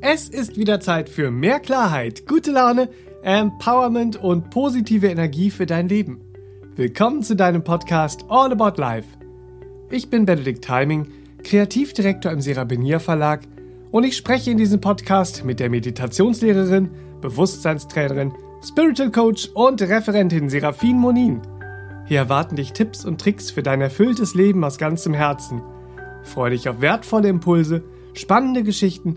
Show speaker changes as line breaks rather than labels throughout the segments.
Es ist wieder Zeit für mehr Klarheit, gute Laune, Empowerment und positive Energie für dein Leben. Willkommen zu deinem Podcast All About Life. Ich bin Benedikt Timing, Kreativdirektor im Serabinier Verlag und ich spreche in diesem Podcast mit der Meditationslehrerin, Bewusstseinstrainerin, Spiritual Coach und Referentin Serafin Monin. Hier erwarten dich Tipps und Tricks für dein erfülltes Leben aus ganzem Herzen. Freue dich auf wertvolle Impulse, spannende Geschichten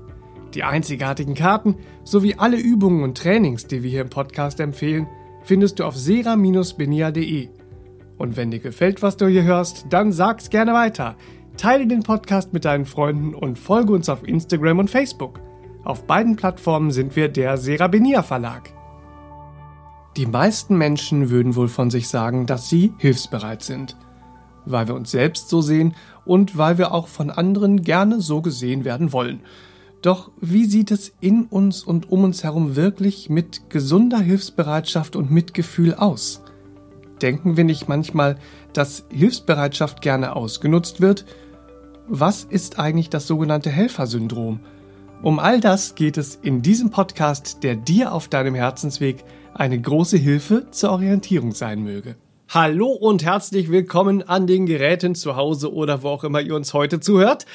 Die einzigartigen Karten sowie alle Übungen und Trainings, die wir hier im Podcast empfehlen, findest du auf sera-benia.de. Und wenn dir gefällt, was du hier hörst, dann sag's gerne weiter. Teile den Podcast mit deinen Freunden und folge uns auf Instagram und Facebook. Auf beiden Plattformen sind wir der Serabenia Verlag. Die meisten Menschen würden wohl von sich sagen, dass sie hilfsbereit sind. Weil wir uns selbst so sehen und weil wir auch von anderen gerne so gesehen werden wollen. Doch wie sieht es in uns und um uns herum wirklich mit gesunder Hilfsbereitschaft und Mitgefühl aus? Denken wir nicht manchmal, dass Hilfsbereitschaft gerne ausgenutzt wird? Was ist eigentlich das sogenannte Helfersyndrom? Um all das geht es in diesem Podcast, der dir auf deinem Herzensweg eine große Hilfe zur Orientierung sein möge. Hallo und herzlich willkommen an den Geräten zu Hause oder wo auch immer ihr uns heute zuhört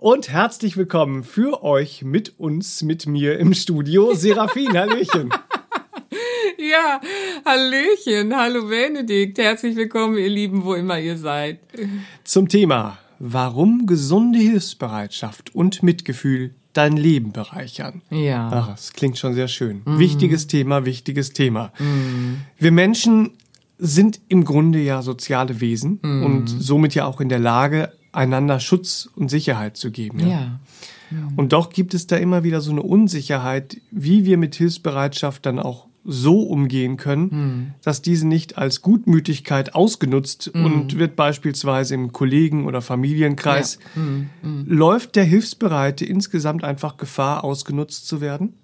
und herzlich willkommen für euch mit uns, mit mir im Studio, Serafin. Hallöchen.
Ja, Hallöchen, hallo Benedikt, herzlich willkommen, ihr Lieben, wo immer ihr seid.
Zum Thema, warum gesunde Hilfsbereitschaft und Mitgefühl dein Leben bereichern.
Ja.
Ach, das klingt schon sehr schön. Mm. Wichtiges Thema, wichtiges Thema. Mm. Wir Menschen sind im Grunde ja soziale Wesen mm. und somit ja auch in der Lage, einander Schutz und Sicherheit zu geben. Ja. ja. Und doch gibt es da immer wieder so eine Unsicherheit, wie wir mit Hilfsbereitschaft dann auch so umgehen können, mhm. dass diese nicht als Gutmütigkeit ausgenutzt mhm. und wird beispielsweise im Kollegen- oder Familienkreis. Ja. Mhm. Läuft der Hilfsbereite insgesamt einfach Gefahr, ausgenutzt zu werden?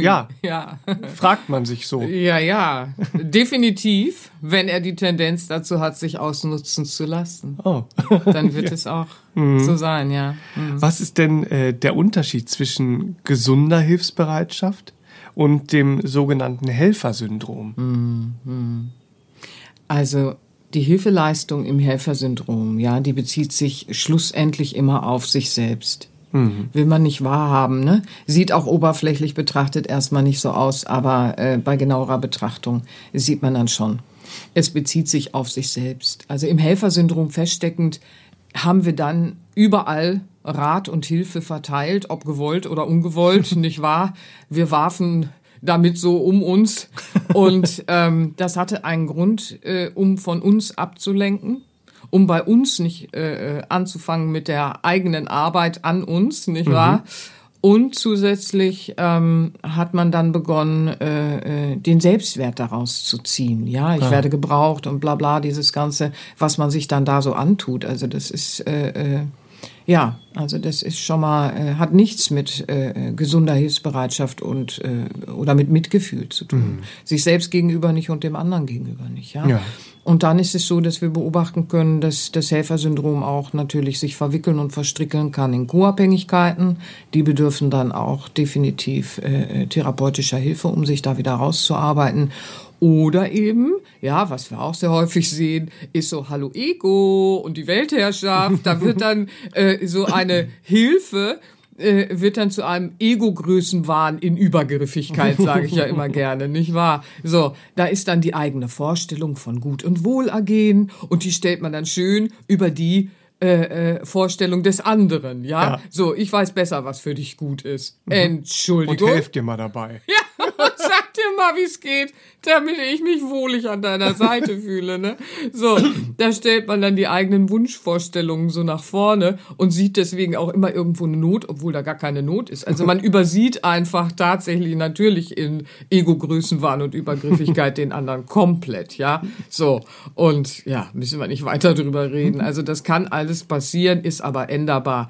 Ja, ja. Fragt man sich so.
Ja, ja, definitiv, wenn er die Tendenz dazu hat, sich ausnutzen zu lassen. Oh. Dann wird ja. es auch mhm. so sein, ja.
Mhm. Was ist denn äh, der Unterschied zwischen gesunder Hilfsbereitschaft und dem sogenannten Helfersyndrom?
Mhm. Also die Hilfeleistung im Helfersyndrom, ja, die bezieht sich schlussendlich immer auf sich selbst. Mhm. Will man nicht wahrhaben, ne? Sieht auch oberflächlich betrachtet erstmal nicht so aus, aber äh, bei genauerer Betrachtung sieht man dann schon. Es bezieht sich auf sich selbst. Also im Helfersyndrom feststeckend haben wir dann überall Rat und Hilfe verteilt, ob gewollt oder ungewollt, nicht wahr? Wir warfen damit so um uns und ähm, das hatte einen Grund, äh, um von uns abzulenken um bei uns nicht äh, äh, anzufangen mit der eigenen Arbeit an uns, nicht mhm. wahr? Und zusätzlich ähm, hat man dann begonnen, äh, äh, den Selbstwert daraus zu ziehen. Ja, ich ah. werde gebraucht und bla bla, dieses Ganze, was man sich dann da so antut. Also das ist äh, äh, ja, also das ist schon mal, äh, hat nichts mit äh, gesunder Hilfsbereitschaft und äh, oder mit Mitgefühl zu tun. Mhm. Sich selbst gegenüber nicht und dem anderen gegenüber nicht. Ja? ja. Und dann ist es so, dass wir beobachten können, dass das Helfersyndrom auch natürlich sich verwickeln und verstrickeln kann in Co-Abhängigkeiten. Die bedürfen dann auch definitiv äh, therapeutischer Hilfe, um sich da wieder rauszuarbeiten. Oder eben, ja, was wir auch sehr häufig sehen, ist so Hallo Ego und die Weltherrschaft. Da wird dann äh, so eine Hilfe äh, wird dann zu einem Ego-Größenwahn in Übergriffigkeit, sage ich ja immer gerne, nicht wahr? So, da ist dann die eigene Vorstellung von Gut und Wohlergehen und die stellt man dann schön über die äh, äh, Vorstellung des anderen, ja? ja? So, ich weiß besser, was für dich gut ist. Mhm. Entschuldigung.
Und helft dir mal dabei.
Ja, dir mal, wie es geht, damit ich mich wohlig an deiner Seite fühle. Ne? So, da stellt man dann die eigenen Wunschvorstellungen so nach vorne und sieht deswegen auch immer irgendwo eine Not, obwohl da gar keine Not ist. Also man übersieht einfach tatsächlich natürlich in Ego-Größenwahn und Übergriffigkeit den anderen komplett, ja. So, und ja, müssen wir nicht weiter drüber reden. Also das kann alles passieren, ist aber änderbar.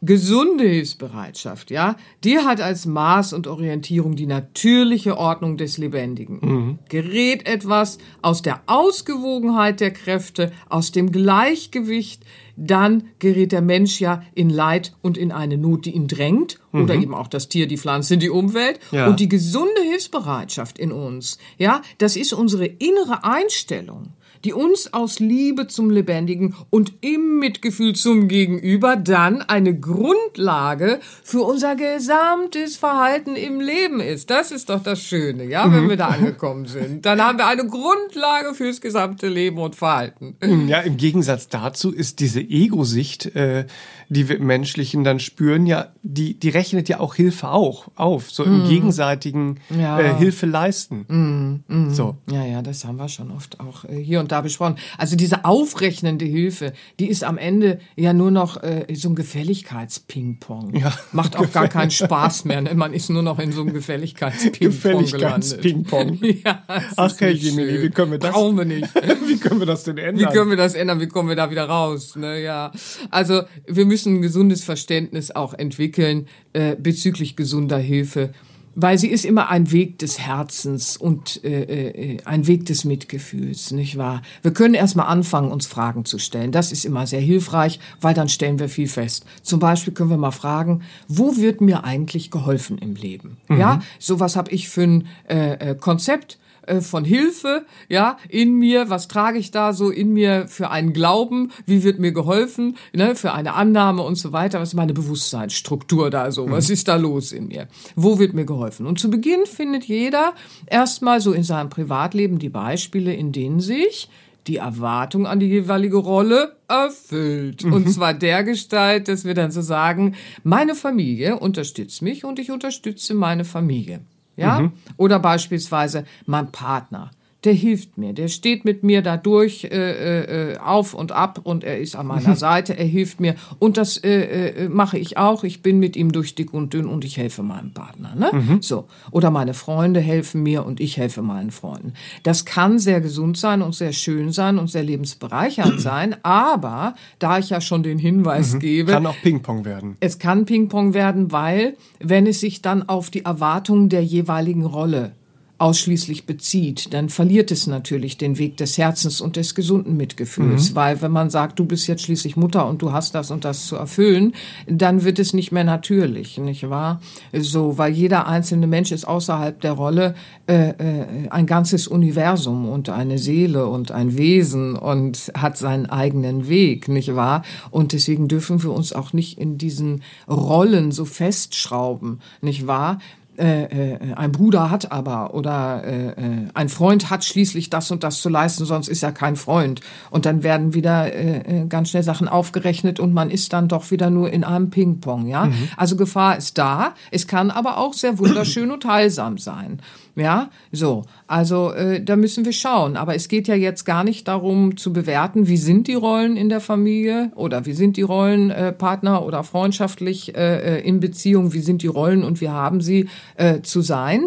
Gesunde Hilfsbereitschaft, ja, die hat als Maß und Orientierung die natürliche Ordnung des Lebendigen. Mhm. Gerät etwas aus der Ausgewogenheit der Kräfte, aus dem Gleichgewicht, dann gerät der Mensch ja in Leid und in eine Not, die ihn drängt, mhm. oder eben auch das Tier, die Pflanze, die Umwelt. Ja. Und die gesunde Hilfsbereitschaft in uns, ja, das ist unsere innere Einstellung die uns aus Liebe zum Lebendigen und im Mitgefühl zum Gegenüber dann eine Grundlage für unser gesamtes Verhalten im Leben ist. Das ist doch das Schöne, ja, mhm. wenn wir da angekommen sind. Dann haben wir eine Grundlage fürs gesamte Leben und Verhalten.
Ja, im Gegensatz dazu ist diese Ego-Sicht, äh, die wir Menschlichen dann spüren, ja, die, die rechnet ja auch Hilfe auch auf, so im mm. gegenseitigen ja. äh, Hilfe leisten.
Mm, mm. So. Ja, ja, das haben wir schon oft auch äh, hier und da besprochen. Also diese aufrechnende Hilfe, die ist am Ende ja nur noch äh, so ein Gefälligkeits-Ping-Pong. Ja. Macht auch gar keinen Spaß mehr. Ne? Man ist nur noch in so einem Gefälligkeits-Ping-Pong gelandet.
Gefälligkeits-Ping-Pong. ja, Ach, Herr Jimmy, wie können wir das?
Brauchen wir nicht.
wie können wir das denn ändern?
Wie können wir das ändern? Wie kommen wir da wieder raus? Ne? Ja. Also wir müssen müssen ein gesundes Verständnis auch entwickeln äh, bezüglich gesunder Hilfe, weil sie ist immer ein Weg des Herzens und äh, äh, ein Weg des Mitgefühls, nicht wahr? Wir können erstmal anfangen, uns Fragen zu stellen. Das ist immer sehr hilfreich, weil dann stellen wir viel fest. Zum Beispiel können wir mal fragen, wo wird mir eigentlich geholfen im Leben? Mhm. Ja, sowas habe ich für ein äh, äh Konzept äh, von Hilfe, ja, in mir, was trage ich da so in mir für einen Glauben, wie wird mir geholfen, ne, für eine Annahme und so weiter, was ist meine Bewusstseinsstruktur da so, was mhm. ist da los in mir, wo wird mir geholfen. Und zu Beginn findet jeder erstmal so in seinem Privatleben die Beispiele, in denen sich die Erwartung an die jeweilige Rolle erfüllt. Mhm. Und zwar der Gestalt, dass wir dann so sagen, meine Familie unterstützt mich und ich unterstütze meine Familie. Ja? Mhm. Oder beispielsweise mein Partner der hilft mir, der steht mit mir da durch äh, äh, auf und ab und er ist an meiner Seite, er hilft mir und das äh, äh, mache ich auch. Ich bin mit ihm durch dick und dünn und ich helfe meinem Partner. Ne? Mhm. So oder meine Freunde helfen mir und ich helfe meinen Freunden. Das kann sehr gesund sein und sehr schön sein und sehr lebensbereichernd sein, aber da ich ja schon den Hinweis mhm. gebe,
kann auch Ping-Pong werden.
Es kann Ping-Pong werden, weil wenn es sich dann auf die Erwartungen der jeweiligen Rolle ausschließlich bezieht, dann verliert es natürlich den Weg des Herzens und des gesunden Mitgefühls, mhm. weil wenn man sagt, du bist jetzt schließlich Mutter und du hast das und das zu erfüllen, dann wird es nicht mehr natürlich, nicht wahr? So, weil jeder einzelne Mensch ist außerhalb der Rolle äh, äh, ein ganzes Universum und eine Seele und ein Wesen und hat seinen eigenen Weg, nicht wahr? Und deswegen dürfen wir uns auch nicht in diesen Rollen so festschrauben, nicht wahr? Äh, äh, ein Bruder hat aber oder äh, äh, ein Freund hat schließlich das und das zu leisten, sonst ist er kein Freund. Und dann werden wieder äh, ganz schnell Sachen aufgerechnet und man ist dann doch wieder nur in einem Ping-Pong. Ja, mhm. also Gefahr ist da. Es kann aber auch sehr wunderschön und heilsam sein. Ja, so. Also äh, da müssen wir schauen. Aber es geht ja jetzt gar nicht darum zu bewerten, wie sind die Rollen in der Familie oder wie sind die Rollen äh, Partner oder freundschaftlich äh, äh in Beziehung, wie sind die Rollen und wie haben sie äh, zu sein.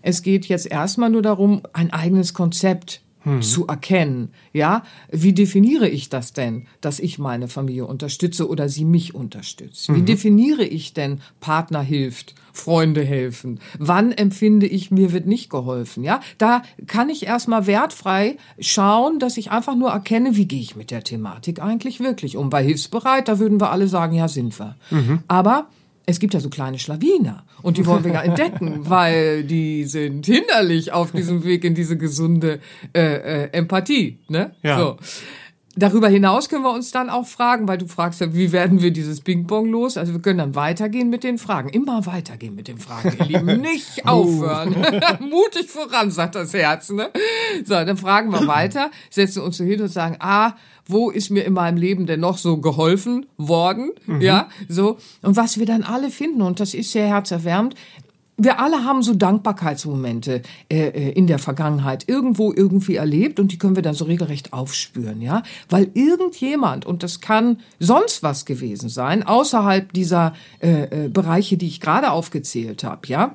Es geht jetzt erstmal nur darum, ein eigenes Konzept hm. zu erkennen. Ja, wie definiere ich das denn, dass ich meine Familie unterstütze oder sie mich unterstützt? Wie mhm. definiere ich denn Partner hilft, Freunde helfen? Wann empfinde ich, mir wird nicht geholfen? Ja, da kann ich erstmal wertfrei schauen, dass ich einfach nur erkenne, wie gehe ich mit der Thematik eigentlich wirklich um. Bei hilfsbereit, da würden wir alle sagen, ja, sind wir. Mhm. Aber es gibt ja so kleine Schlawiner und die wollen wir ja entdecken, weil die sind hinderlich auf diesem Weg in diese gesunde äh, äh, Empathie. Ne? Ja. So. Darüber hinaus können wir uns dann auch fragen, weil du fragst ja, wie werden wir dieses Ping-Pong los? Also wir können dann weitergehen mit den Fragen. Immer weitergehen mit den Fragen, ihr Lieben. Nicht aufhören. Mutig voran, sagt das Herz. Ne? So, dann fragen wir weiter, setzen uns so hin und sagen, ah, wo ist mir in meinem Leben denn noch so geholfen worden? Mhm. Ja, so. Und was wir dann alle finden, und das ist sehr herzerwärmend, wir alle haben so Dankbarkeitsmomente äh, äh, in der Vergangenheit irgendwo irgendwie erlebt und die können wir dann so regelrecht aufspüren, ja, weil irgendjemand und das kann sonst was gewesen sein außerhalb dieser äh, äh, Bereiche, die ich gerade aufgezählt habe, ja.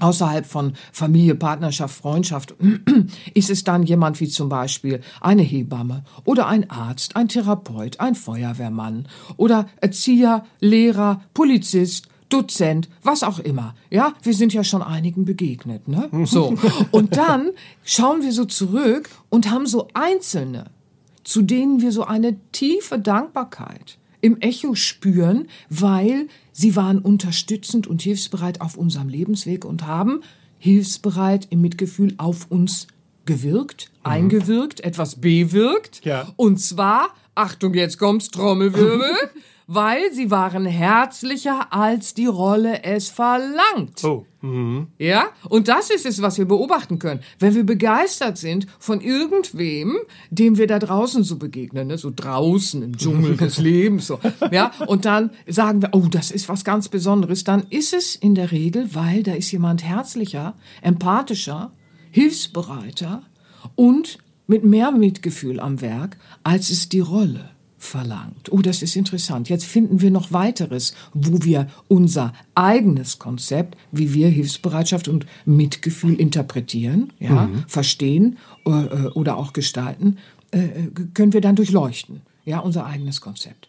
Außerhalb von Familie, Partnerschaft, Freundschaft ist es dann jemand wie zum Beispiel eine Hebamme oder ein Arzt, ein Therapeut, ein Feuerwehrmann oder Erzieher, Lehrer, Polizist, Dozent, was auch immer. Ja, wir sind ja schon einigen begegnet, ne? So. Und dann schauen wir so zurück und haben so Einzelne, zu denen wir so eine tiefe Dankbarkeit im Echo spüren, weil sie waren unterstützend und hilfsbereit auf unserem Lebensweg und haben hilfsbereit im Mitgefühl auf uns gewirkt, mhm. eingewirkt, etwas bewirkt. Ja. Und zwar, Achtung, jetzt kommt's, Trommelwirbel. weil sie waren herzlicher, als die Rolle es verlangt. Oh. Mhm. Ja, und das ist es, was wir beobachten können. Wenn wir begeistert sind von irgendwem, dem wir da draußen so begegnen, ne? so draußen im Dschungel des Lebens, so, ja, und dann sagen wir, oh, das ist was ganz Besonderes, dann ist es in der Regel, weil da ist jemand herzlicher, empathischer, hilfsbereiter und mit mehr Mitgefühl am Werk, als es die Rolle verlangt. Oh, das ist interessant. Jetzt finden wir noch weiteres, wo wir unser eigenes Konzept, wie wir Hilfsbereitschaft und Mitgefühl interpretieren, ja, mhm. verstehen äh, äh oder auch gestalten, äh, können wir dann durchleuchten. Ja, unser eigenes Konzept.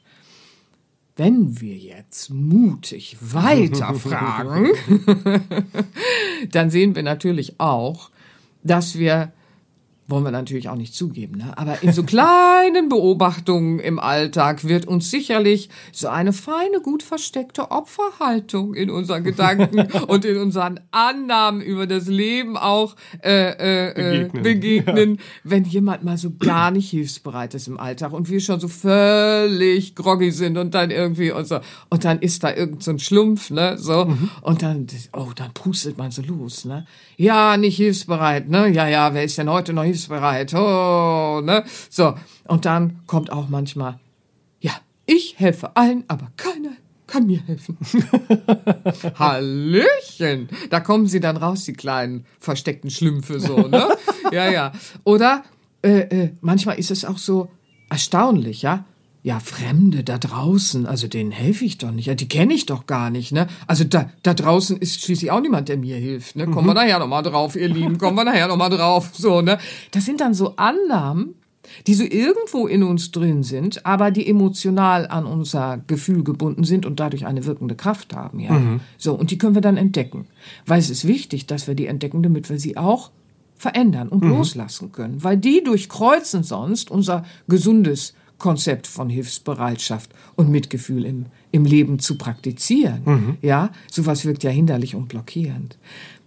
Wenn wir jetzt mutig weiterfragen, dann sehen wir natürlich auch, dass wir wollen wir natürlich auch nicht zugeben, ne? aber in so kleinen Beobachtungen im Alltag wird uns sicherlich so eine feine, gut versteckte Opferhaltung in unseren Gedanken und in unseren Annahmen über das Leben auch äh, äh, äh begegnen, begegnen ja. wenn jemand mal so gar nicht hilfsbereit ist im Alltag und wir schon so völlig groggy sind und dann irgendwie und so und dann ist da irgend so ein Schlumpf, ne, so mhm. und dann oh, dann pustet man so los, ne? Ja, nicht hilfsbereit, ne? Ja, ja, wer ist denn heute noch hilfsbereit? Hilfsbereit. Oh, ne? So, und dann kommt auch manchmal, ja, ich helfe allen, aber keiner kann mir helfen. Hallöchen! Da kommen sie dann raus, die kleinen versteckten Schlümpfe so, ne? ja, ja. Oder äh, äh, manchmal ist es auch so erstaunlich, ja? Ja, Fremde da draußen, also denen helfe ich doch nicht. Ja, die kenne ich doch gar nicht, ne? Also da, da draußen ist schließlich auch niemand, der mir hilft, ne? Kommen mhm. wir nachher nochmal drauf, ihr Lieben, kommen wir nachher nochmal drauf, so, ne? Das sind dann so Annahmen, die so irgendwo in uns drin sind, aber die emotional an unser Gefühl gebunden sind und dadurch eine wirkende Kraft haben, ja. Mhm. So, und die können wir dann entdecken. Weil es ist wichtig, dass wir die entdecken, damit wir sie auch verändern und mhm. loslassen können. Weil die durchkreuzen sonst unser gesundes Konzept von Hilfsbereitschaft und Mitgefühl im, im Leben zu praktizieren. Mhm. Ja, sowas wirkt ja hinderlich und blockierend.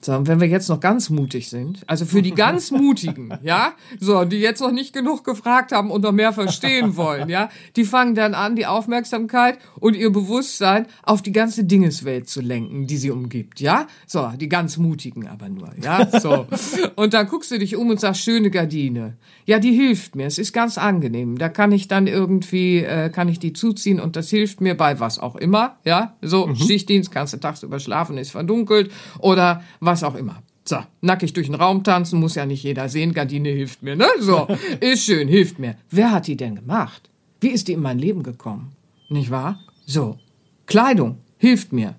So, und wenn wir jetzt noch ganz mutig sind, also für die ganz Mutigen, ja, so, die jetzt noch nicht genug gefragt haben und noch mehr verstehen wollen, ja, die fangen dann an, die Aufmerksamkeit und ihr Bewusstsein auf die ganze Dingeswelt zu lenken, die sie umgibt, ja. So, die ganz Mutigen aber nur, ja, so. Und dann guckst du dich um und sagst, schöne Gardine. Ja, die hilft mir, es ist ganz angenehm. Da kann ich dann irgendwie, äh, kann ich die zuziehen und das hilft mir bei was auch immer, ja. So, mhm. Schichtdienst, kannst du tagsüber schlafen, ist verdunkelt oder was auch immer. So, nackig durch den Raum tanzen, muss ja nicht jeder sehen. Gardine hilft mir, ne? So, ist schön, hilft mir. Wer hat die denn gemacht? Wie ist die in mein Leben gekommen? Nicht wahr? So, Kleidung hilft mir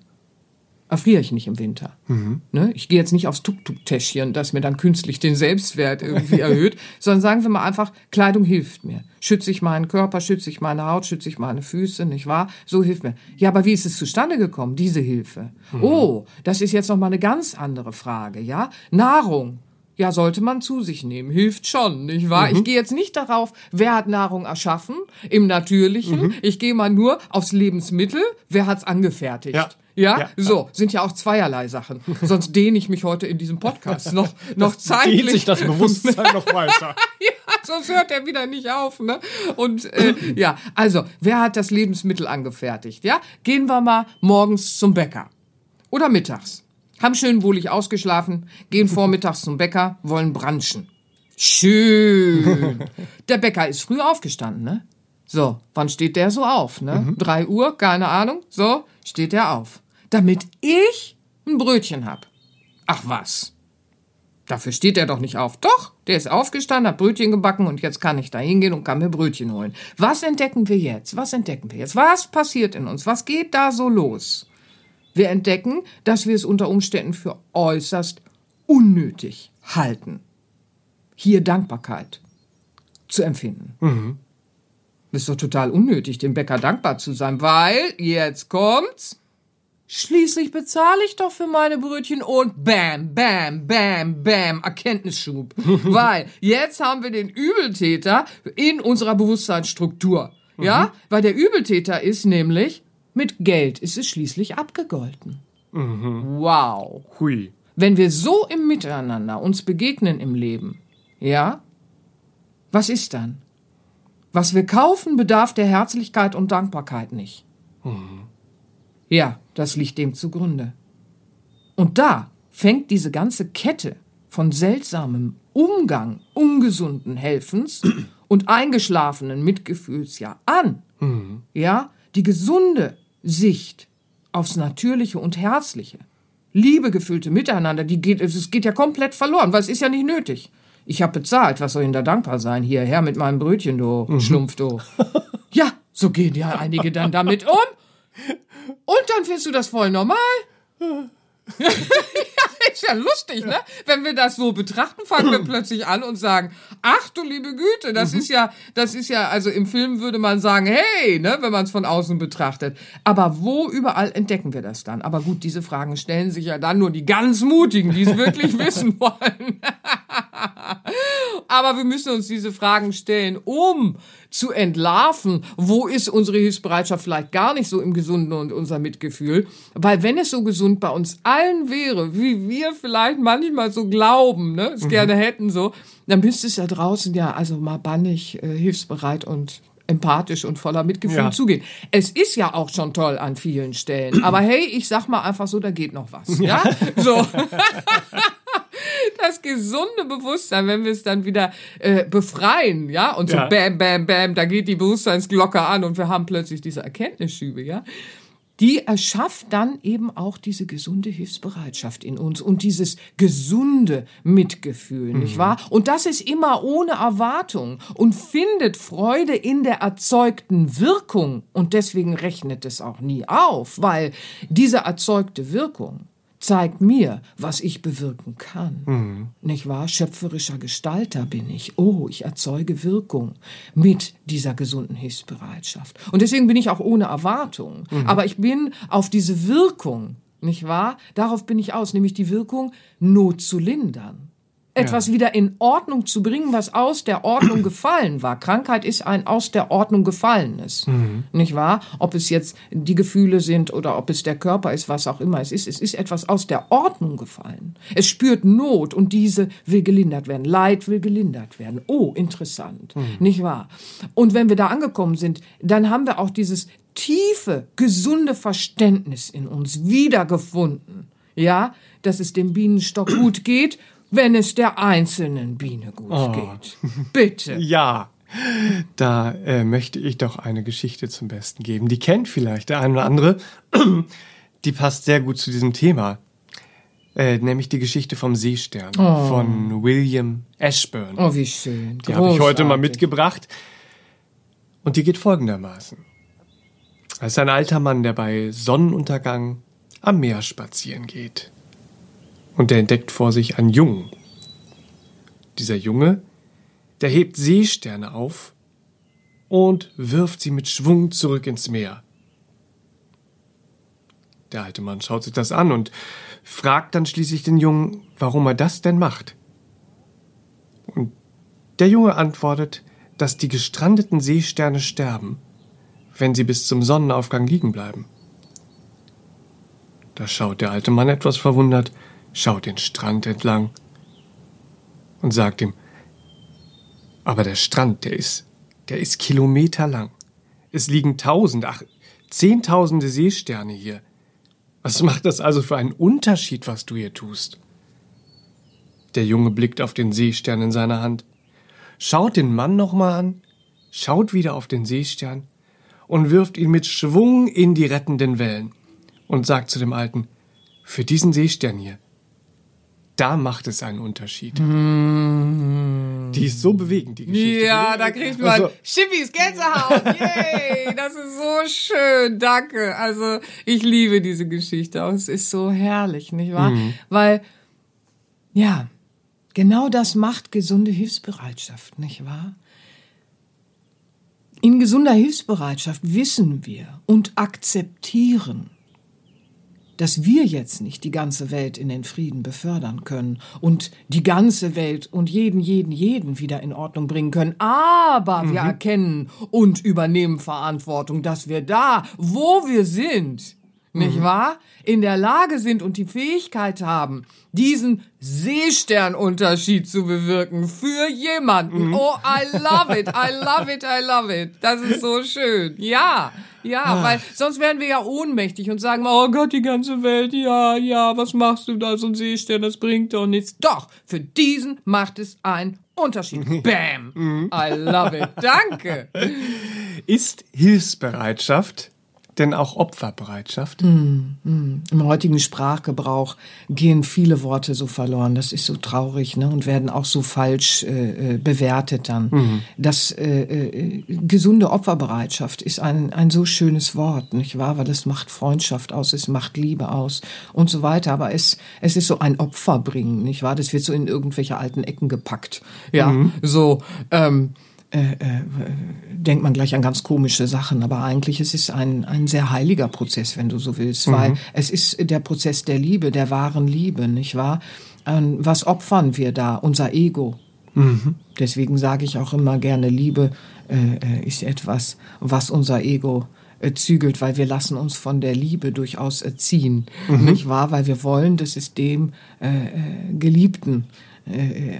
erfriere ich nicht im Winter. Mhm. Ne? Ich gehe jetzt nicht aufs Tuk-Tuk-Täschchen, das mir dann künstlich den Selbstwert irgendwie erhöht, sondern sagen wir mal einfach, Kleidung hilft mir. Schütze ich meinen Körper, schütze ich meine Haut, schütze ich meine Füße, nicht wahr? So hilft mir. Ja, aber wie ist es zustande gekommen, diese Hilfe? Mhm. Oh, das ist jetzt noch mal eine ganz andere Frage, ja? Nahrung. Ja, sollte man zu sich nehmen. Hilft schon, nicht wahr? Mhm. Ich gehe jetzt nicht darauf, wer hat Nahrung erschaffen, im Natürlichen. Mhm. Ich gehe mal nur aufs Lebensmittel, wer hat's angefertigt. Ja. Ja? ja? so, sind ja auch zweierlei Sachen. Sonst dehne ich mich heute in diesem Podcast noch, noch das zeitlich. Dehnt
sich das Bewusstsein noch weiter.
ja, sonst hört er wieder nicht auf, ne? Und, äh, ja, also, wer hat das Lebensmittel angefertigt, ja? Gehen wir mal morgens zum Bäcker. Oder mittags. Haben schön wohlig ausgeschlafen, gehen vormittags zum Bäcker, wollen branchen. Schön. Der Bäcker ist früh aufgestanden, ne? So, wann steht der so auf, ne? Mhm. Drei Uhr, keine Ahnung. So, steht er auf. Damit ich ein Brötchen hab. Ach was. Dafür steht er doch nicht auf. Doch, der ist aufgestanden, hat Brötchen gebacken und jetzt kann ich da hingehen und kann mir Brötchen holen. Was entdecken wir jetzt? Was entdecken wir jetzt? Was passiert in uns? Was geht da so los? Wir entdecken, dass wir es unter Umständen für äußerst unnötig halten, hier Dankbarkeit zu empfinden. Mhm. Ist doch total unnötig, dem Bäcker dankbar zu sein, weil, jetzt kommt's, Schließlich bezahle ich doch für meine Brötchen und bam, bam, bam, bam, Erkenntnisschub. Weil jetzt haben wir den Übeltäter in unserer Bewusstseinsstruktur. Ja? Mhm. Weil der Übeltäter ist nämlich, mit Geld ist es schließlich abgegolten. Mhm. Wow. Hui. Wenn wir so im Miteinander uns begegnen im Leben, ja? Was ist dann? Was wir kaufen, bedarf der Herzlichkeit und Dankbarkeit nicht. Mhm. Ja, das liegt dem zugrunde. Und da fängt diese ganze Kette von seltsamem Umgang, ungesunden Helfens und eingeschlafenen Mitgefühls ja an. Mhm. Ja, die gesunde Sicht aufs Natürliche und Herzliche, liebegefüllte Miteinander, die geht, es geht ja komplett verloren, weil es ist ja nicht nötig. Ich habe bezahlt, was soll Ihnen da dankbar sein? Hierher mit meinem Brötchen, du mhm. Schlumpf, du. ja, so gehen ja einige dann damit um. Und dann findest du das voll normal? ja, ist ja lustig, ne? Wenn wir das so betrachten, fangen wir plötzlich an und sagen, ach du liebe Güte, das ist ja, das ist ja, also im Film würde man sagen, hey, ne, wenn man es von außen betrachtet. Aber wo überall entdecken wir das dann? Aber gut, diese Fragen stellen sich ja dann nur die ganz Mutigen, die es wirklich wissen wollen. Aber wir müssen uns diese Fragen stellen, um zu entlarven, wo ist unsere Hilfsbereitschaft vielleicht gar nicht so im Gesunden und unser Mitgefühl. Weil wenn es so gesund bei uns allen wäre, wie wir vielleicht manchmal so glauben, ne, es mhm. gerne hätten so, dann müsste es ja draußen ja also mal bannig, äh, hilfsbereit und empathisch und voller Mitgefühl ja. zugehen. Es ist ja auch schon toll an vielen Stellen. Aber hey, ich sag mal einfach so, da geht noch was. Ja, ja? so. das gesunde Bewusstsein, wenn wir es dann wieder äh, befreien, ja, und so ja. bam, bam, bam, da geht die Bewusstseinsglocke an und wir haben plötzlich diese Erkenntnisschübe, ja die erschafft dann eben auch diese gesunde Hilfsbereitschaft in uns und dieses gesunde Mitgefühl, mhm. nicht wahr? Und das ist immer ohne Erwartung und findet Freude in der erzeugten Wirkung und deswegen rechnet es auch nie auf, weil diese erzeugte Wirkung zeigt mir, was ich bewirken kann. Mhm. Nicht wahr? Schöpferischer Gestalter bin ich. Oh, ich erzeuge Wirkung mit dieser gesunden Hilfsbereitschaft. Und deswegen bin ich auch ohne Erwartung. Mhm. Aber ich bin auf diese Wirkung, nicht wahr? Darauf bin ich aus, nämlich die Wirkung, Not zu lindern etwas ja. wieder in Ordnung zu bringen, was aus der Ordnung gefallen war. Krankheit ist ein aus der Ordnung gefallenes, mhm. nicht wahr? Ob es jetzt die Gefühle sind oder ob es der Körper ist, was auch immer es ist. Es ist etwas aus der Ordnung gefallen. Es spürt Not und diese will gelindert werden. Leid will gelindert werden. Oh, interessant, mhm. nicht wahr? Und wenn wir da angekommen sind, dann haben wir auch dieses tiefe, gesunde Verständnis in uns wiedergefunden. Ja, dass es dem Bienenstock gut geht wenn es der einzelnen Biene gut oh. geht. Bitte.
ja. Da äh, möchte ich doch eine Geschichte zum Besten geben. Die kennt vielleicht der eine oder andere. Die passt sehr gut zu diesem Thema. Äh, nämlich die Geschichte vom Seestern oh. von William Ashburn.
Oh, wie schön.
Die habe ich heute mal mitgebracht. Und die geht folgendermaßen. Es ist ein alter Mann, der bei Sonnenuntergang am Meer spazieren geht und er entdeckt vor sich einen Jungen. Dieser Junge, der hebt Seesterne auf und wirft sie mit Schwung zurück ins Meer. Der alte Mann schaut sich das an und fragt dann schließlich den Jungen, warum er das denn macht. Und der Junge antwortet, dass die gestrandeten Seesterne sterben, wenn sie bis zum Sonnenaufgang liegen bleiben. Da schaut der alte Mann etwas verwundert schaut den Strand entlang und sagt ihm, aber der Strand, der ist, der ist kilometerlang. Es liegen tausend, ach, zehntausende Seesterne hier. Was macht das also für einen Unterschied, was du hier tust? Der Junge blickt auf den Seestern in seiner Hand, schaut den Mann nochmal an, schaut wieder auf den Seestern und wirft ihn mit Schwung in die rettenden Wellen und sagt zu dem Alten, für diesen Seestern hier, da macht es einen Unterschied.
Mm.
Die ist so bewegend, die Geschichte.
Ja, da kriegt man also, Schippis Gänsehaut. Yay, das ist so schön. Danke. Also, ich liebe diese Geschichte. Es ist so herrlich, nicht wahr? Mhm. Weil, ja, genau das macht gesunde Hilfsbereitschaft, nicht wahr? In gesunder Hilfsbereitschaft wissen wir und akzeptieren, dass wir jetzt nicht die ganze Welt in den Frieden befördern können und die ganze Welt und jeden, jeden, jeden wieder in Ordnung bringen können. Aber mhm. wir erkennen und übernehmen Verantwortung, dass wir da, wo wir sind, nicht mhm. wahr? In der Lage sind und die Fähigkeit haben, diesen Seesternunterschied zu bewirken für jemanden. Mhm. Oh, I love it, I love it, I love it. Das ist so schön. Ja, ja, Ach. weil sonst wären wir ja ohnmächtig und sagen, oh Gott, die ganze Welt, ja, ja, was machst du da, so ein Seestern, das bringt doch nichts. Doch, für diesen macht es einen Unterschied. Bam! Mhm. I love it. Danke.
Ist Hilfsbereitschaft denn auch Opferbereitschaft?
Mm, mm. Im heutigen Sprachgebrauch gehen viele Worte so verloren. Das ist so traurig ne? und werden auch so falsch äh, äh bewertet dann. Mhm. Das äh, äh, gesunde Opferbereitschaft ist ein, ein so schönes Wort, nicht wahr? Weil es macht Freundschaft aus, es macht Liebe aus und so weiter. Aber es, es ist so ein Opfer bringen, nicht wahr? Das wird so in irgendwelche alten Ecken gepackt. Ja, mhm. so. Ähm, äh, äh, denkt man gleich an ganz komische Sachen, aber eigentlich es ist ein, ein sehr heiliger Prozess, wenn du so willst, mhm. weil es ist der Prozess der Liebe, der wahren Liebe, nicht wahr? Ähm, was opfern wir da? Unser Ego. Mhm. Deswegen sage ich auch immer gerne, Liebe äh, äh ist etwas, was unser Ego äh, zügelt, weil wir lassen uns von der Liebe durchaus erziehen, mhm. nicht wahr? Weil wir wollen, dass es dem äh, Geliebten äh,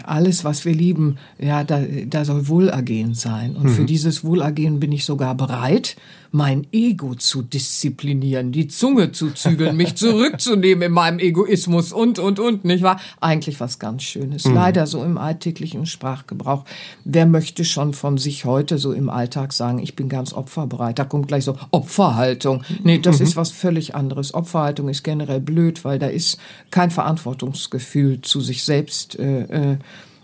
alles, was wir lieben, ja, da, da soll Wohlergehen sein. Und mhm. für dieses Wohlergehen bin ich sogar bereit, mein Ego zu disziplinieren, die Zunge zu zügeln, mich zurückzunehmen in meinem Egoismus und, und, und, nicht wahr? Eigentlich was ganz Schönes. Mhm. Leider so im alltäglichen Sprachgebrauch. Wer möchte schon von sich heute so im Alltag sagen, ich bin ganz opferbereit? Da kommt gleich so Opferhaltung. Nee, das mhm. ist was völlig anderes. Opferhaltung ist generell blöd, weil da ist kein Verantwortungsgefühl zu sich selbst äh, äh,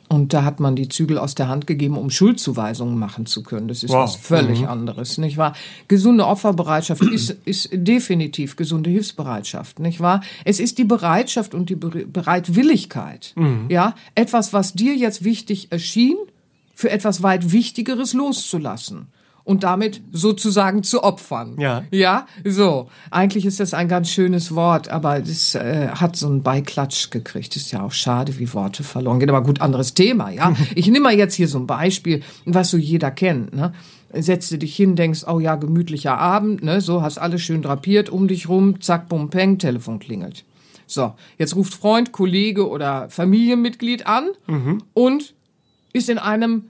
und da hat man die Zügel aus der Hand gegeben, um Schuldzuweisungen machen zu können. Das ist wow. was völlig mhm. anderes, nicht wahr? Gesunde Opferbereitschaft ist, ist definitiv gesunde Hilfsbereitschaft, nicht wahr? Es ist die Bereitschaft und die Bereitwilligkeit, mhm. ja, etwas, was dir jetzt wichtig erschien, für etwas weit Wichtigeres loszulassen und damit sozusagen zu opfern.
Ja.
Ja, so. Eigentlich ist das ein ganz schönes Wort, aber es äh, hat so einen Beiklatsch gekriegt. Ist ja auch schade, wie Worte verloren gehen. Aber gut, anderes Thema, ja. ich nehme mal jetzt hier so ein Beispiel, was so jeder kennt, ne? Setzt du dich hin, denkst, oh ja, gemütlicher Abend, ne? So, hast alles schön drapiert um dich rum, zack, bum, peng, Telefon klingelt. So, jetzt ruft Freund, Kollege oder Familienmitglied an mhm. und ist in einem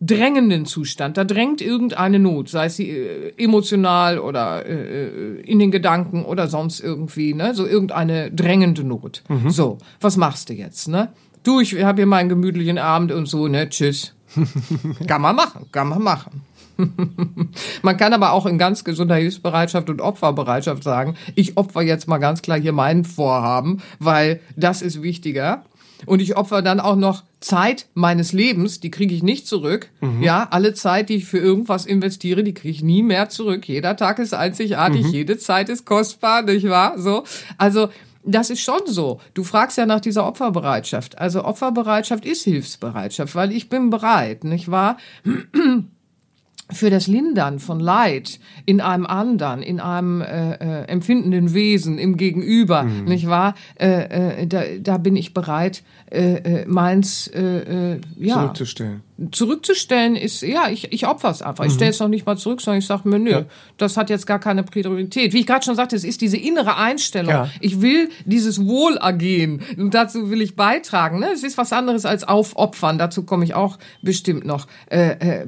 drängenden Zustand. Da drängt irgendeine Not, sei sie äh, emotional oder äh, äh, in den Gedanken oder sonst irgendwie, ne? So irgendeine drängende Not. Mhm. So, was machst du jetzt, ne? Du, ich habe hier meinen gemütlichen Abend und so, ne? Tschüss. kann man machen, kann man machen. man kann aber auch in ganz gesunder Hilfsbereitschaft und Opferbereitschaft sagen, ich opfer jetzt mal ganz klar hier meinen Vorhaben, weil das ist wichtiger und ich opfer dann auch noch Zeit meines Lebens, die kriege ich nicht zurück. Mhm. Ja, alle Zeit, die ich für irgendwas investiere, die kriege ich nie mehr zurück. Jeder Tag ist einzigartig, mhm. jede Zeit ist kostbar, nicht wahr? So. Also, das ist schon so. Du fragst ja nach dieser Opferbereitschaft. Also Opferbereitschaft ist Hilfsbereitschaft, weil ich bin bereit, nicht wahr? Für das Lindern von Leid in einem anderen, in einem äh, äh, empfindenden Wesen, im Gegenüber, mhm. nicht wahr? Äh, äh, da, da bin ich bereit, äh, äh, meins äh, äh, ja,
zurückzustellen.
Zurückzustellen ist, ja, ich, ich opfer es einfach. Mhm. Ich stelle es noch nicht mal zurück, sondern ich sage mir, nö, ja. das hat jetzt gar keine Priorität. Wie ich gerade schon sagte, es ist diese innere Einstellung. Ja. Ich will dieses Wohlergehen und dazu will ich beitragen. Ne? Es ist was anderes als aufopfern. Dazu komme ich auch bestimmt noch. Äh, äh,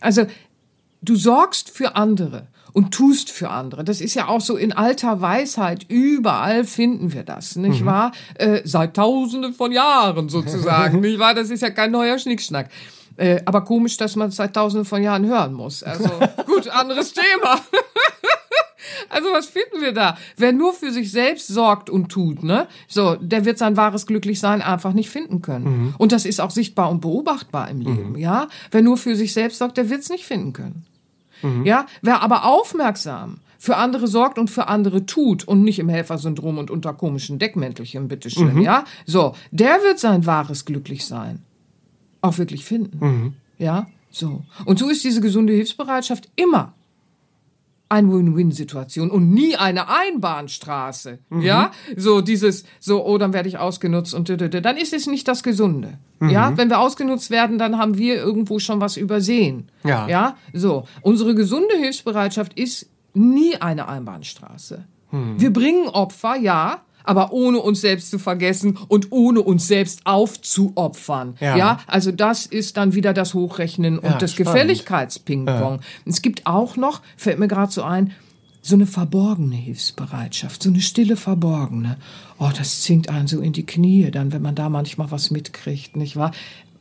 also du sorgst für andere und tust für andere. Das ist ja auch so in alter Weisheit. Überall finden wir das, nicht mhm. wahr? Äh, seit Tausenden von Jahren sozusagen, nicht wahr? Das ist ja kein neuer Schnickschnack. Äh, aber komisch, dass man es seit Tausenden von Jahren hören muss. Also gut, anderes Thema. Also was finden wir da? Wer nur für sich selbst sorgt und tut, ne? So, der wird sein wahres Glücklichsein einfach nicht finden können. Mhm. Und das ist auch sichtbar und beobachtbar im Leben, mhm. ja? Wer nur für sich selbst sorgt, der wird es nicht finden können. Mhm. Ja? Wer aber aufmerksam für andere sorgt und für andere tut und nicht im Helfersyndrom und unter komischen Deckmäntelchen, bitteschön, mhm. ja? So, der wird sein wahres Glücklichsein auch wirklich finden. Mhm. Ja? So. Und so ist diese gesunde Hilfsbereitschaft immer eine Win-Win-Situation und nie eine Einbahnstraße. Mhm. Ja, so dieses, so, oh, dann werde ich ausgenutzt und dann ist es nicht das Gesunde. Mhm. Ja, wenn wir ausgenutzt werden, dann haben wir irgendwo schon was übersehen. Ja. Ja, so. Unsere gesunde Hilfsbereitschaft ist nie eine Einbahnstraße. Mhm. Wir bringen Opfer, ja, aber ohne uns selbst zu vergessen und ohne uns selbst aufzuopfern. Ja, ja? also das ist dann wieder das Hochrechnen und ja, das Gefälligkeitspingpong. Es gibt auch noch, fällt mir gerade so ein, so eine verborgene Hilfsbereitschaft, so eine stille verborgene. Oh, das zwingt einen so in die Knie dann, wenn man da manchmal was mitkriegt, nicht wahr?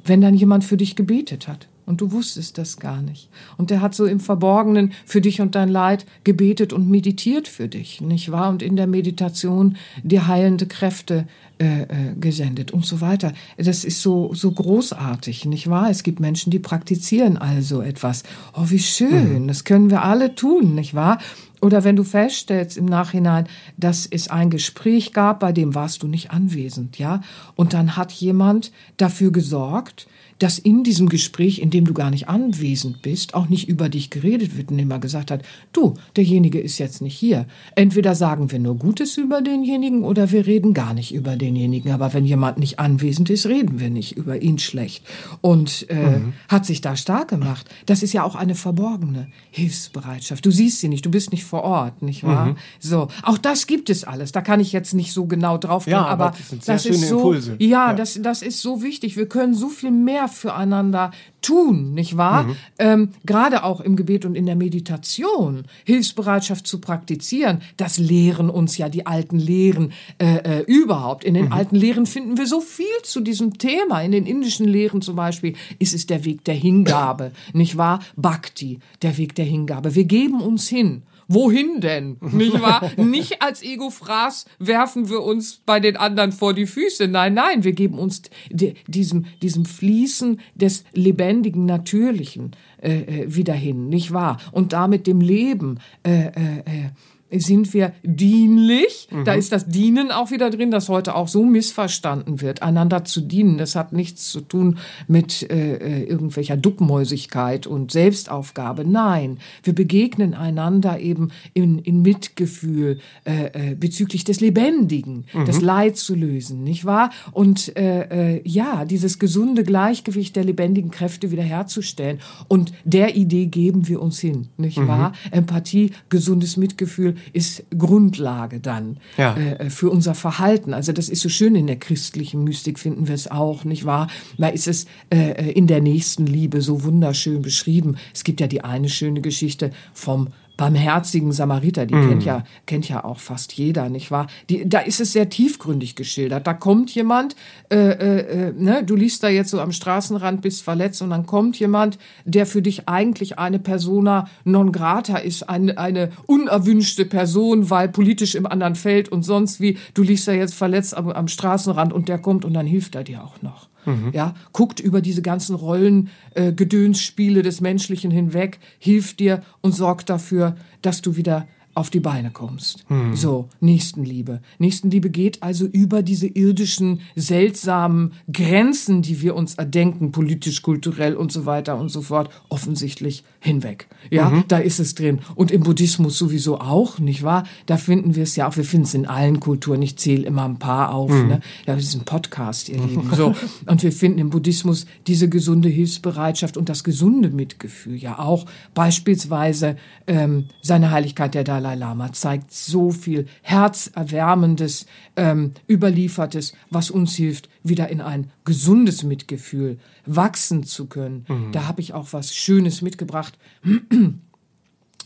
Wenn dann jemand für dich gebetet hat und du wusstest das gar nicht. Und der hat so im Verborgenen für dich und dein Leid gebetet und meditiert für dich, nicht wahr? Und in der Meditation dir heilende Kräfte äh, äh, gesendet und so weiter. Das ist so, so großartig, nicht wahr? Es gibt Menschen, die praktizieren also etwas. Oh, wie schön, mhm. das können wir alle tun, nicht wahr? Oder wenn du feststellst im Nachhinein, dass es ein Gespräch gab, bei dem warst du nicht anwesend, ja? Und dann hat jemand dafür gesorgt, dass in diesem Gespräch, in dem du gar nicht anwesend bist, auch nicht über dich geredet wird und immer gesagt hat, du, derjenige ist jetzt nicht hier. Entweder sagen wir nur Gutes über denjenigen oder wir reden gar nicht über denjenigen. Aber wenn jemand nicht anwesend ist, reden wir nicht über ihn schlecht. Und äh, mhm. hat sich da stark gemacht. Das ist ja auch eine verborgene Hilfsbereitschaft. Du siehst sie nicht, du bist nicht vor Ort, nicht wahr? Mhm. So, auch das gibt es alles. Da kann ich jetzt nicht so genau drauf gehen, ja, aber, aber das, das ist so, Impulse. ja, ja, das, das ist so wichtig. Wir können so viel mehr füreinander tun, nicht wahr? Mhm. Ähm, Gerade auch im Gebet und in der Meditation, Hilfsbereitschaft zu praktizieren, das lehren uns ja die alten Lehren äh, äh, überhaupt. In den mhm. alten Lehren finden wir so viel zu diesem Thema. In den indischen Lehren zum Beispiel ist es der Weg der Hingabe, nicht wahr? Bhakti, der Weg der Hingabe. Wir geben uns hin. Wohin denn? Nicht wahr? Nicht als Ego-Fraß werfen wir uns bei den anderen vor die Füße. Nein, nein, wir geben uns diesem, diesem Fließen des lebendigen, natürlichen äh, äh, wieder hin, nicht wahr? Und damit dem Leben äh, äh, äh sind wir dienlich. Mhm. Da ist das Dienen auch wieder drin, das heute auch so missverstanden wird. Einander zu dienen, das hat nichts zu tun mit äh, äh, irgendwelcher Duckmäusigkeit und Selbstaufgabe. Nein, wir begegnen einander eben in, in Mitgefühl äh, äh, bezüglich des Lebendigen, mhm. das Leid zu lösen, nicht wahr? Und äh, äh, ja, dieses gesunde Gleichgewicht der lebendigen Kräfte wiederherzustellen. Und der Idee geben wir uns hin, nicht mhm. wahr? Empathie, gesundes Mitgefühl, ist Grundlage dann ja. äh, für unser Verhalten. Also das ist so schön in der christlichen Mystik finden wir es auch, nicht wahr? Da ist es äh, in der nächsten Liebe so wunderschön beschrieben. Es gibt ja die eine schöne Geschichte vom barmherzigen Samariter, die mm. kennt ja kennt ja auch fast jeder, nicht wahr? Die, da ist es sehr tiefgründig geschildert. Da kommt jemand, äh, äh, äh, ne, du liest da jetzt so am Straßenrand, bist verletzt und dann kommt jemand, der für dich eigentlich eine Persona non grata ist, eine, eine unerwünschte Person, weil politisch im anderen Feld und sonst wie. Du liegst da jetzt verletzt am, am Straßenrand und der kommt und dann hilft er dir auch noch. Mhm. Ja, guckt über diese ganzen Rollen, äh, Gedönsspiele des Menschlichen hinweg, hilft dir und sorgt dafür, dass du wieder auf die Beine kommst. Hm. So, Nächstenliebe. Nächstenliebe geht also über diese irdischen, seltsamen Grenzen, die wir uns erdenken, politisch, kulturell und so weiter und so fort, offensichtlich hinweg. Ja, mhm. da ist es drin. Und im Buddhismus sowieso auch, nicht wahr? Da finden wir es ja auch, wir finden es in allen Kulturen, ich zähle immer ein paar auf, mhm. ne? Ja, das ist ein Podcast, ihr Lieben. So. Und wir finden im Buddhismus diese gesunde Hilfsbereitschaft und das gesunde Mitgefühl ja auch. Beispielsweise ähm, seine Heiligkeit der Dalai Dalai Lama zeigt so viel Herzerwärmendes, ähm, Überliefertes, was uns hilft, wieder in ein gesundes Mitgefühl wachsen zu können. Mhm. Da habe ich auch was Schönes mitgebracht.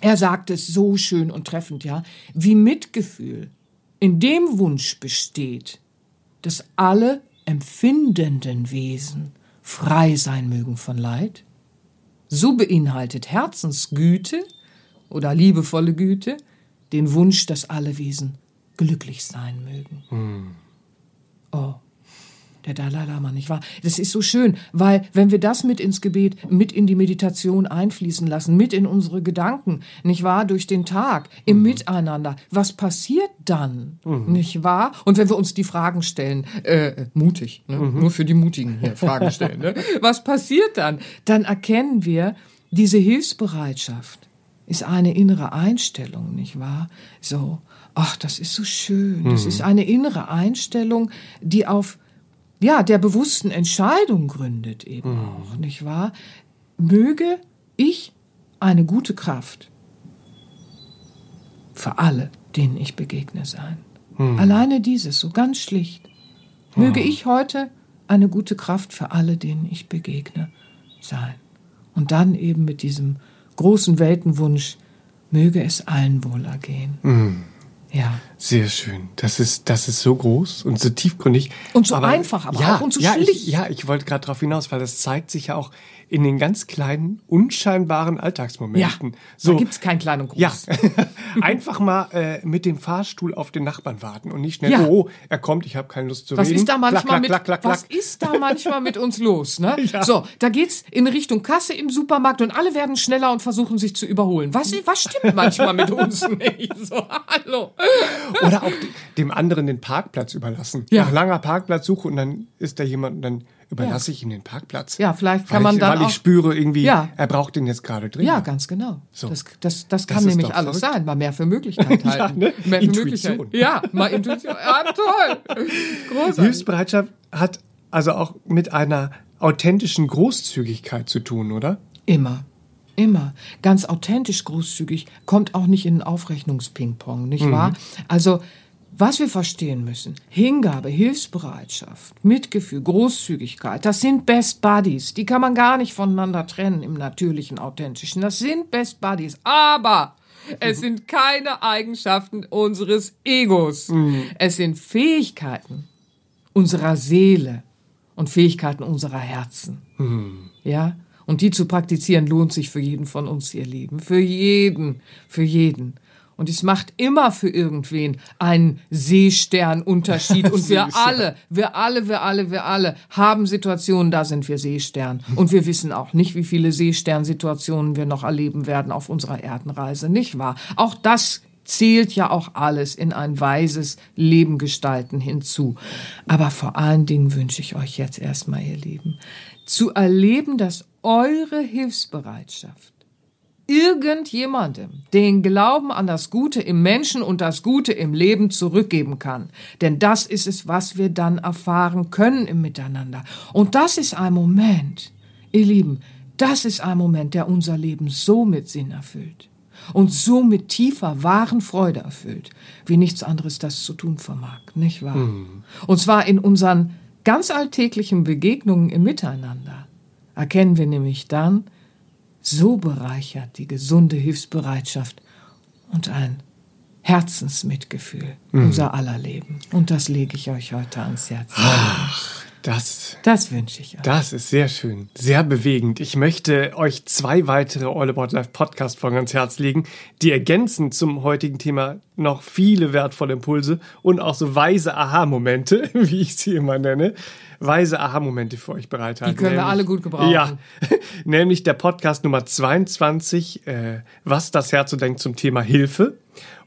Er sagt es so schön und treffend, ja, wie Mitgefühl in dem Wunsch besteht, dass alle empfindenden Wesen frei sein mögen von Leid, so beinhaltet Herzensgüte oder liebevolle Güte den Wunsch, dass alle Wesen glücklich sein mögen. Oh, der Dalai Lama, nicht wahr? Das ist so schön, weil wenn wir das mit ins Gebet, mit in die Meditation einfließen lassen, mit in unsere Gedanken, nicht wahr, durch den Tag, im Miteinander, was passiert dann, nicht wahr? Und wenn wir uns die Fragen stellen, äh, mutig, ne? nur für die Mutigen hier Fragen stellen, ne? was passiert dann? Dann erkennen wir, diese Hilfsbereitschaft ist eine innere Einstellung, nicht wahr? So, ach, das ist so schön. Das ist eine innere Einstellung, die auf ja, der bewussten Entscheidung gründet eben auch, nicht wahr? Möge ich eine gute Kraft für alle, denen ich begegne, sein. Alleine dieses, so ganz schlicht. Möge ich heute eine gute Kraft für alle, denen ich begegne, sein. Und dann eben mit diesem großen Weltenwunsch, möge es allen wohl ergehen. Ja.
Sehr schön. Das ist, das ist so groß und so tiefgründig.
Und so einfach, aber
ja,
auch und so
ja,
schlicht.
Ich, ja, ich wollte gerade darauf hinaus, weil das zeigt sich ja auch in den ganz kleinen, unscheinbaren Alltagsmomenten.
da gibt's kein Klein und Groß.
Ja, einfach mal äh, mit dem Fahrstuhl auf den Nachbarn warten und nicht schnell,
Ja.
oh, er kommt, ich habe keine Lust zu
Was
reden.
ist da manchmal
klack,
mit
klack, klack,
was ist da manchmal mit uns los, ne?
Ja.
So, da geht's in Richtung Kasse im Supermarkt und alle werden schneller und versuchen sich zu überholen. Was was stimmt manchmal mit uns nicht? So, hallo.
Oder auch de- dem anderen den Parkplatz überlassen.
Ja.
Nach langer Parkplatzsuche und dann ist da jemand und dann überlasse ich ihm den Parkplatz.
Ja, vielleicht kann
weil
man
ich,
dann
Weil
auch-
ich spüre irgendwie,
Ja.
er braucht den jetzt gerade drin.
Ja, ganz genau.
So.
Das, das, das kann
Das
nämlich alles
verrückt.
sein. Mal mehr für Möglichkeit
Ja,
halten.
ne?
Mehr für
Intuition.
Möglichkeit. Ja, mal Intuition. Ja, toll. Großartig.
Hilfsbereitschaft hat also auch mit einer authentischen Großzügigkeit zu tun, oder?
Immer. Immer. Ganz authentisch großzügig. Kommt auch nicht in Aufrechnungspingpong, nicht wahr? Also, was wir verstehen müssen, Hingabe, Hilfsbereitschaft, Mitgefühl, Großzügigkeit, das sind Best Buddies. Die kann man gar nicht voneinander trennen im natürlichen, authentischen. Das sind Best Buddies. Aber es sind keine Eigenschaften unseres Egos. Es sind Fähigkeiten unserer Seele und Fähigkeiten unserer Herzen. Ja? Und die zu praktizieren lohnt sich für jeden von uns, ihr Lieben. Für jeden, für jeden. Und es macht immer für irgendwen einen Seesternunterschied. Und wir alle, wir alle, wir alle, wir alle haben Situationen, da sind wir Seestern. Und wir wissen auch nicht, wie viele Seesternsituationen wir noch erleben werden auf unserer Erdenreise, nicht wahr? Auch das zählt ja auch alles in ein weises Leben gestalten hinzu. Aber vor allen Dingen wünsche ich euch jetzt erstmal, ihr Lieben, zu erleben, dass eure Hilfsbereitschaft irgendjemandem den Glauben an das Gute im Menschen und das Gute im Leben zurückgeben kann. Denn das ist es, was wir dann erfahren können im Miteinander. Und das ist ein Moment, ihr Lieben, das ist ein Moment, der unser Leben so mit Sinn erfüllt und so mit tiefer, wahren Freude erfüllt, wie nichts anderes das zu tun vermag, nicht wahr? Und zwar in unseren ganz alltäglichen Begegnungen im Miteinander erkennen wir nämlich dann, so bereichert die gesunde Hilfsbereitschaft und ein Herzensmitgefühl unser aller Leben. Und das lege ich euch heute ans Herz.
Das,
Das wünsche ich euch.
das ist sehr schön, sehr bewegend. Ich möchte euch zwei weitere All About Life Podcast-Folgen ans Herz legen, die ergänzend zum heutigen Thema noch viele wertvolle Impulse und auch so weise Aha-Momente, wie ich sie immer nenne, weise Aha-Momente für euch bereithalten.
Die können wir alle gut gebrauchen.
Ja, nämlich der Podcast Nummer 22, äh, was das Herz so denkt zum Thema Hilfe.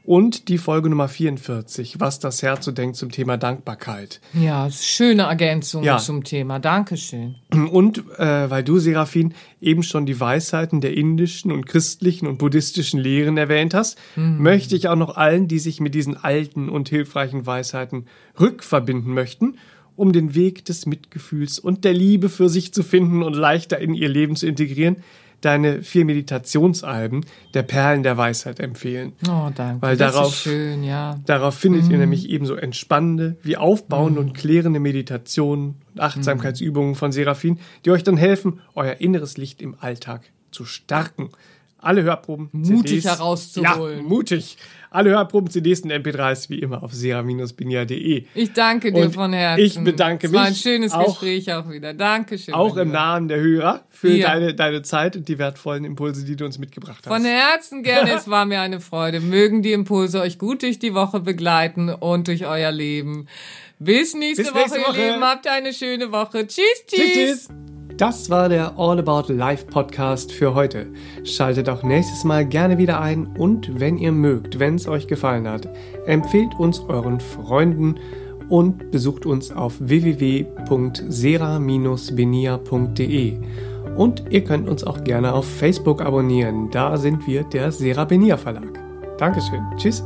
Und die Folge Nummer 44, was das Herz so denkt zum Thema Dankbarkeit.
Ja, schöne Ergänzung
Ja.
zum Thema. Dankeschön.
Und äh, weil du, Seraphin, eben schon die Weisheiten der indischen und christlichen und buddhistischen Lehren erwähnt hast, möchte ich auch noch allen, die sich mit diesen alten und hilfreichen Weisheiten rückverbinden möchten, um den Weg des Mitgefühls und der Liebe für sich zu finden und leichter in ihr Leben zu integrieren, deine vier Meditationsalben der Perlen der Weisheit empfehlen.
Oh, danke.
Weil
das
darauf-
ist schön, ja.
Darauf findet ihr nämlich ebenso entspannende wie aufbauende und klärende Meditationen und Achtsamkeitsübungen von Seraphin, die euch dann helfen, euer inneres Licht im Alltag zu stärken. Alle Hörproben.
Mutig
CDs,
herauszuholen.
Ja, mutig. Alle Hörproben, CDs und MP3s wie immer auf sera-benia.de.
Ich danke dir
Und
von Herzen.
ich bedanke
es war ein
mich
schönes
auch-
Gespräch auch wieder. Dankeschön.
Auch im. Namen der Hörer für
Ja.
deine, deine Zeit und die wertvollen Impulse, die du uns mitgebracht hast.
Von Herzen gerne, es war mir eine Freude. Mögen die Impulse euch gut durch die Woche begleiten und durch euer Leben. Bis nächste,
Bis
Woche,
nächste
ihr
Woche.
Lieben. Habt eine schöne Woche. Tschüss, tschüss.
Tschüss, tschüss. Das war der All About Life Podcast für heute. Schaltet auch nächstes Mal gerne wieder ein und wenn ihr mögt, wenn es euch gefallen hat, empfehlt uns euren Freunden und besucht uns auf www.sera-benia.de. Und ihr könnt uns auch gerne auf Facebook abonnieren. Da sind wir der Sera Benia Verlag. Dankeschön. Tschüss.